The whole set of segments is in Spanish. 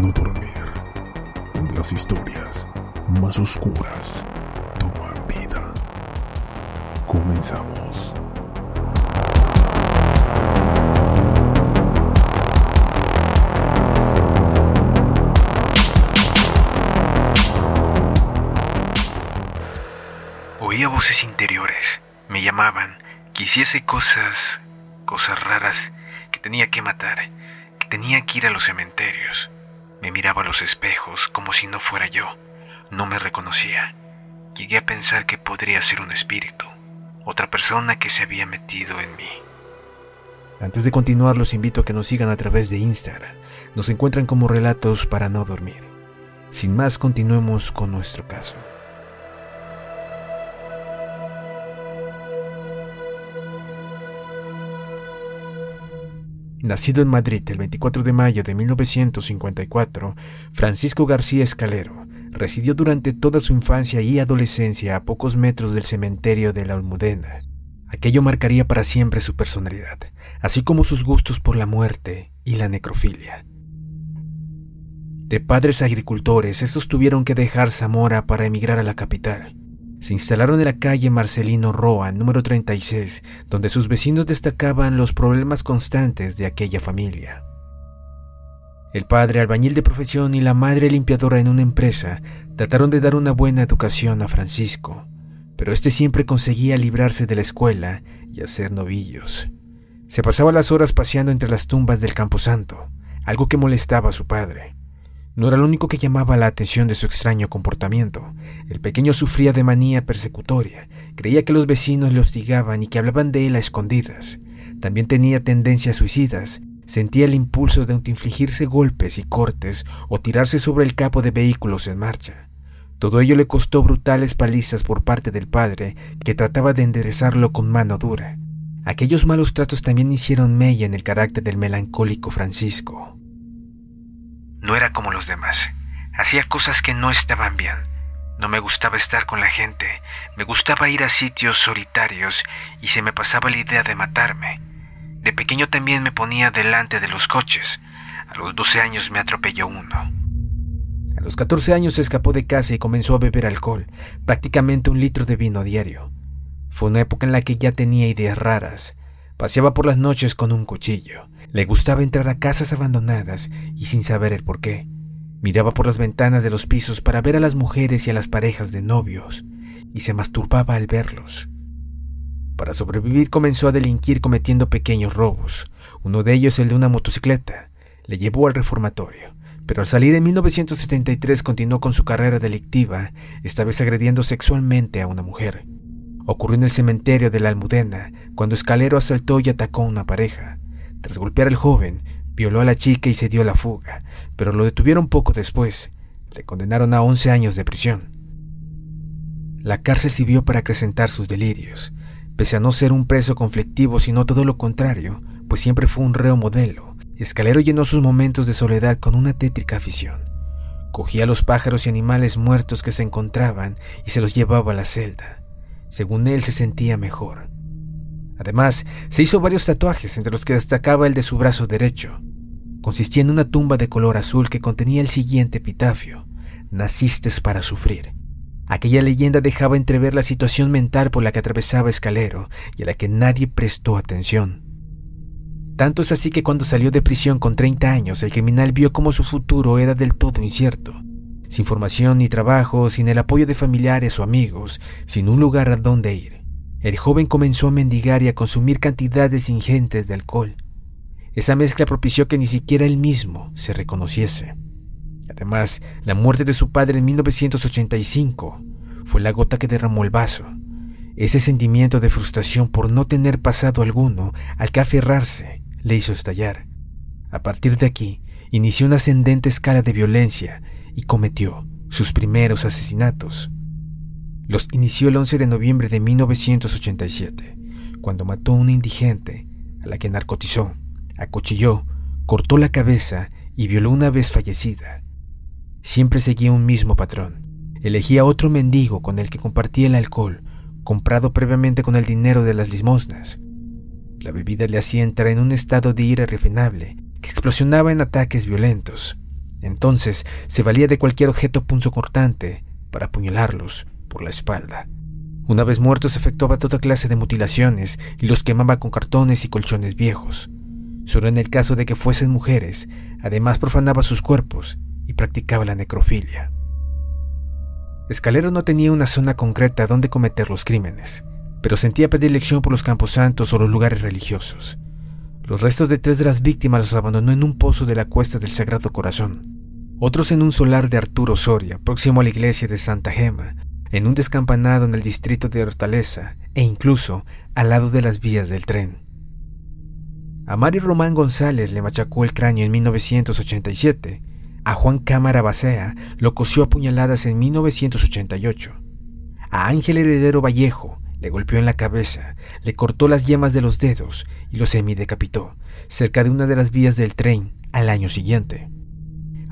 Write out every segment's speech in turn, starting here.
No dormir, las historias más oscuras toman vida. Comenzamos. Oía voces interiores, me llamaban, quisiese cosas, cosas raras que tenía que matar, que tenía que ir a los cementerios. Me miraba a los espejos como si no fuera yo, no me reconocía. Llegué a pensar que podría ser un espíritu, otra persona que se había metido en mí. Antes de continuar, los invito a que nos sigan a través de Instagram. Nos encuentran como Relatos para no dormir. Sin más, continuemos con nuestro caso. Nacido en Madrid el 24 de mayo de 1954, Francisco García Escalero residió durante toda su infancia y adolescencia a pocos metros del cementerio de la Almudena. Aquello marcaría para siempre su personalidad, así como sus gustos por la muerte y la necrofilia. De padres agricultores, estos tuvieron que dejar Zamora para emigrar a la capital. Se instalaron en la calle Marcelino Roa, número 36, donde sus vecinos destacaban los problemas constantes de aquella familia. El padre, albañil de profesión, y la madre limpiadora en una empresa trataron de dar una buena educación a Francisco, pero este siempre conseguía librarse de la escuela y hacer novillos. Se pasaba las horas paseando entre las tumbas del Camposanto, algo que molestaba a su padre. No era lo único que llamaba la atención de su extraño comportamiento. El pequeño sufría de manía persecutoria, creía que los vecinos le hostigaban y que hablaban de él a escondidas. También tenía tendencias suicidas, sentía el impulso de autoinfligirse golpes y cortes o tirarse sobre el capo de vehículos en marcha. Todo ello le costó brutales palizas por parte del padre, que trataba de enderezarlo con mano dura. Aquellos malos tratos también hicieron mella en el carácter del melancólico Francisco. No era como los demás. Hacía cosas que no estaban bien. No me gustaba estar con la gente. Me gustaba ir a sitios solitarios y se me pasaba la idea de matarme. De pequeño también me ponía delante de los coches. A los 12 años me atropelló uno. A los 14 años se escapó de casa y comenzó a beber alcohol, prácticamente un litro de vino diario. Fue una época en la que ya tenía ideas raras. Paseaba por las noches con un cuchillo. Le gustaba entrar a casas abandonadas y sin saber el por qué. Miraba por las ventanas de los pisos para ver a las mujeres y a las parejas de novios, y se masturbaba al verlos. Para sobrevivir comenzó a delinquir cometiendo pequeños robos. Uno de ellos el de una motocicleta. Le llevó al reformatorio, pero al salir en 1973 continuó con su carrera delictiva, esta vez agrediendo sexualmente a una mujer. Ocurrió en el cementerio de la Almudena, cuando Escalero asaltó y atacó a una pareja. Tras golpear al joven, violó a la chica y se dio la fuga, pero lo detuvieron poco después. Le condenaron a 11 años de prisión. La cárcel sirvió para acrecentar sus delirios, pese a no ser un preso conflictivo, sino todo lo contrario, pues siempre fue un reo modelo. Escalero llenó sus momentos de soledad con una tétrica afición. Cogía los pájaros y animales muertos que se encontraban y se los llevaba a la celda. Según él se sentía mejor. Además, se hizo varios tatuajes, entre los que destacaba el de su brazo derecho. consistía en una tumba de color azul que contenía el siguiente epitafio. Naciste para sufrir. Aquella leyenda dejaba entrever la situación mental por la que atravesaba Escalero y a la que nadie prestó atención. Tanto es así que cuando salió de prisión con 30 años, el criminal vio como su futuro era del todo incierto. Sin formación ni trabajo, sin el apoyo de familiares o amigos, sin un lugar a donde ir. El joven comenzó a mendigar y a consumir cantidades ingentes de alcohol. Esa mezcla propició que ni siquiera él mismo se reconociese. Además, la muerte de su padre en 1985 fue la gota que derramó el vaso. Ese sentimiento de frustración por no tener pasado alguno al que aferrarse le hizo estallar. A partir de aquí, inició una ascendente escala de violencia y cometió sus primeros asesinatos. Los inició el 11 de noviembre de 1987, cuando mató a una indigente a la que narcotizó, acuchilló, cortó la cabeza y violó una vez fallecida. Siempre seguía un mismo patrón. Elegía otro mendigo con el que compartía el alcohol, comprado previamente con el dinero de las limosnas. La bebida le hacía entrar en un estado de ira refinable que explosionaba en ataques violentos. Entonces se valía de cualquier objeto punzocortante para apuñalarlos por la espalda. Una vez muertos efectuaba toda clase de mutilaciones y los quemaba con cartones y colchones viejos. Solo en el caso de que fuesen mujeres, además profanaba sus cuerpos y practicaba la necrofilia. Escalero no tenía una zona concreta donde cometer los crímenes, pero sentía predilección por los camposantos o los lugares religiosos. Los restos de tres de las víctimas los abandonó en un pozo de la cuesta del Sagrado Corazón, otros en un solar de Arturo Soria, próximo a la iglesia de Santa Gema, en un descampanado en el distrito de Hortaleza e incluso al lado de las vías del tren. A Mario Román González le machacó el cráneo en 1987 a Juan Cámara Bacea lo cosió a puñaladas en 1988. A Ángel Heredero Vallejo le golpeó en la cabeza, le cortó las yemas de los dedos y lo semidecapitó cerca de una de las vías del tren al año siguiente.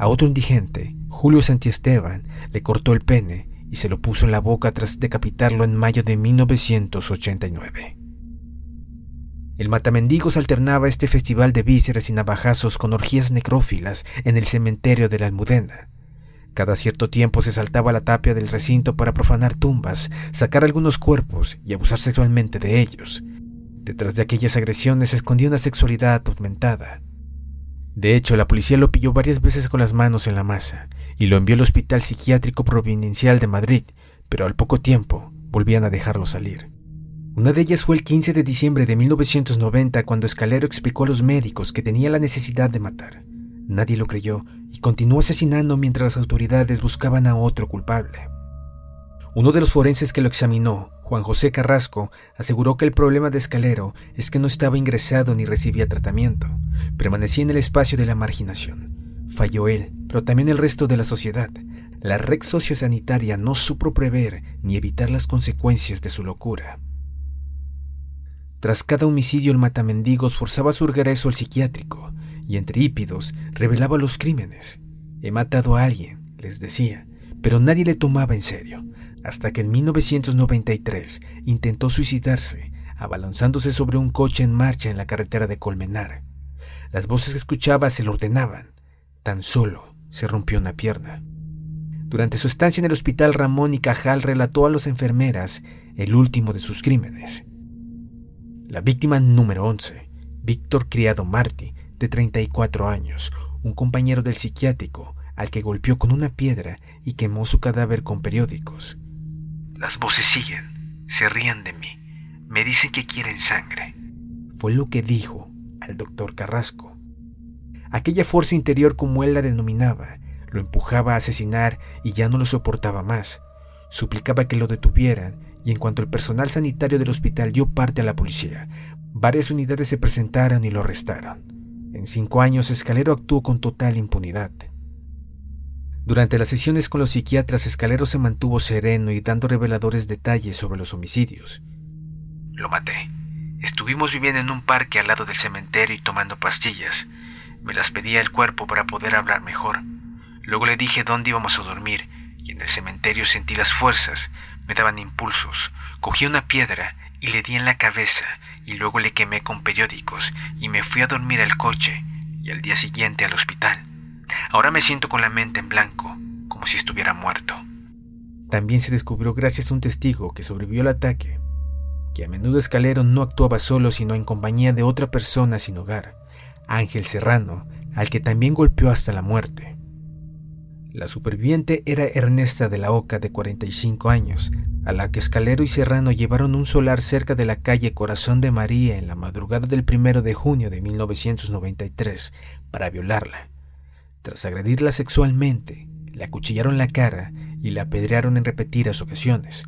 A otro indigente, Julio Santiesteban, le cortó el pene y se lo puso en la boca tras decapitarlo en mayo de 1989. El Matamendigos alternaba este festival de vísceras y navajazos con orgías necrófilas en el cementerio de la Almudena. Cada cierto tiempo se saltaba la tapia del recinto para profanar tumbas, sacar algunos cuerpos y abusar sexualmente de ellos. Detrás de aquellas agresiones se escondía una sexualidad atormentada. De hecho, la policía lo pilló varias veces con las manos en la masa y lo envió al Hospital Psiquiátrico Providencial de Madrid, pero al poco tiempo volvían a dejarlo salir. Una de ellas fue el 15 de diciembre de 1990 cuando Escalero explicó a los médicos que tenía la necesidad de matar. Nadie lo creyó y continuó asesinando mientras las autoridades buscaban a otro culpable. Uno de los forenses que lo examinó, Juan José Carrasco, aseguró que el problema de Escalero es que no estaba ingresado ni recibía tratamiento, permanecía en el espacio de la marginación. Falló él, pero también el resto de la sociedad. La red sociosanitaria no supo prever ni evitar las consecuencias de su locura. Tras cada homicidio, el matamendigos forzaba su regreso al psiquiátrico y entre hípidos revelaba los crímenes. He matado a alguien, les decía, pero nadie le tomaba en serio, hasta que en 1993 intentó suicidarse, abalanzándose sobre un coche en marcha en la carretera de Colmenar. Las voces que escuchaba se lo ordenaban. Tan solo se rompió una pierna. Durante su estancia en el hospital, Ramón y Cajal relató a las enfermeras el último de sus crímenes. La víctima número 11, Víctor Criado Martí, de 34 años, un compañero del psiquiátrico al que golpeó con una piedra y quemó su cadáver con periódicos. Las voces siguen, se ríen de mí, me dicen que quieren sangre. Fue lo que dijo al doctor Carrasco. Aquella fuerza interior, como él la denominaba, lo empujaba a asesinar y ya no lo soportaba más. Suplicaba que lo detuvieran y en cuanto el personal sanitario del hospital dio parte a la policía, varias unidades se presentaron y lo arrestaron. En cinco años, Escalero actuó con total impunidad. Durante las sesiones con los psiquiatras, Escalero se mantuvo sereno y dando reveladores detalles sobre los homicidios. Lo maté. Estuvimos viviendo en un parque al lado del cementerio y tomando pastillas. Me las pedía el cuerpo para poder hablar mejor. Luego le dije dónde íbamos a dormir y en el cementerio sentí las fuerzas, me daban impulsos. Cogí una piedra y le di en la cabeza y luego le quemé con periódicos y me fui a dormir al coche y al día siguiente al hospital. Ahora me siento con la mente en blanco, como si estuviera muerto. También se descubrió gracias a un testigo que sobrevivió al ataque, que a menudo Escalero no actuaba solo sino en compañía de otra persona sin hogar, Ángel Serrano, al que también golpeó hasta la muerte. La superviviente era Ernesta de la Oca, de 45 años, a la que Escalero y Serrano llevaron un solar cerca de la calle Corazón de María en la madrugada del 1 de junio de 1993 para violarla. Tras agredirla sexualmente, le acuchillaron la cara y la apedrearon en repetidas ocasiones.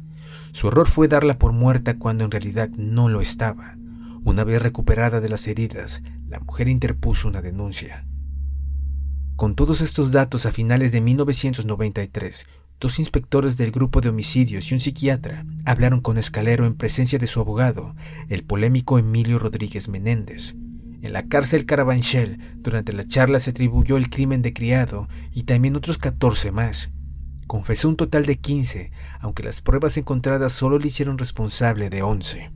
Su error fue darla por muerta cuando en realidad no lo estaba. Una vez recuperada de las heridas, la mujer interpuso una denuncia. Con todos estos datos, a finales de 1993, dos inspectores del grupo de homicidios y un psiquiatra hablaron con Escalero en presencia de su abogado, el polémico Emilio Rodríguez Menéndez. En la cárcel Carabanchel, durante la charla se atribuyó el crimen de criado y también otros 14 más. Confesó un total de 15, aunque las pruebas encontradas solo le hicieron responsable de 11.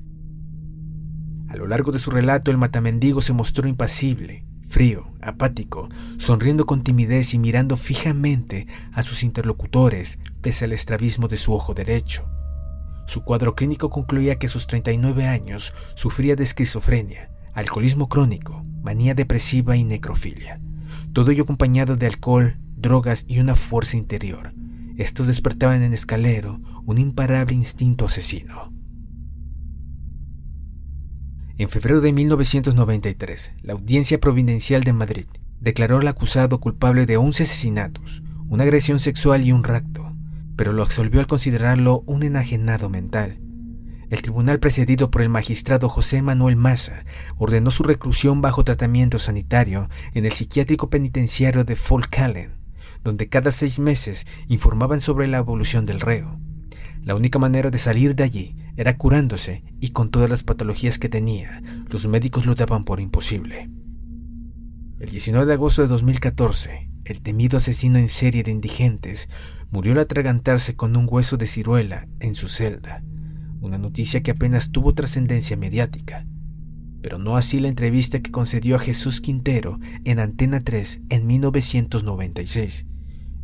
A lo largo de su relato, el matamendigo se mostró impasible, frío, apático, sonriendo con timidez y mirando fijamente a sus interlocutores pese al estrabismo de su ojo derecho. Su cuadro clínico concluía que a sus 39 años sufría de esquizofrenia, alcoholismo crónico, manía depresiva y necrofilia. Todo ello acompañado de alcohol, drogas y una fuerza interior. Estos despertaban en Escalero un imparable instinto asesino. En febrero de 1993, la Audiencia Providencial de Madrid declaró al acusado culpable de 11 asesinatos, una agresión sexual y un rapto, pero lo absolvió al considerarlo un enajenado mental. El tribunal precedido por el magistrado José Manuel Maza ordenó su reclusión bajo tratamiento sanitario en el psiquiátrico penitenciario de Folkalen, donde cada seis meses informaban sobre la evolución del reo. La única manera de salir de allí era curándose y con todas las patologías que tenía, los médicos lo daban por imposible. El 19 de agosto de 2014, el temido asesino en serie de indigentes murió al atragantarse con un hueso de ciruela en su celda, una noticia que apenas tuvo trascendencia mediática. Pero no así la entrevista que concedió a Jesús Quintero en Antena 3 en 1996.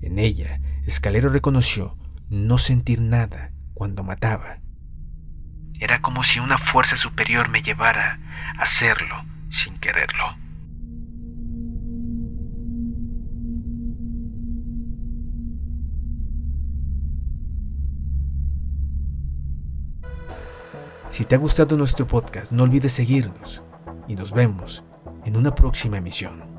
En ella, Escalero reconoció no sentir nada cuando mataba. Era como si una fuerza superior me llevara a hacerlo sin quererlo. Si te ha gustado nuestro podcast, no olvides seguirnos y nos vemos en una próxima emisión.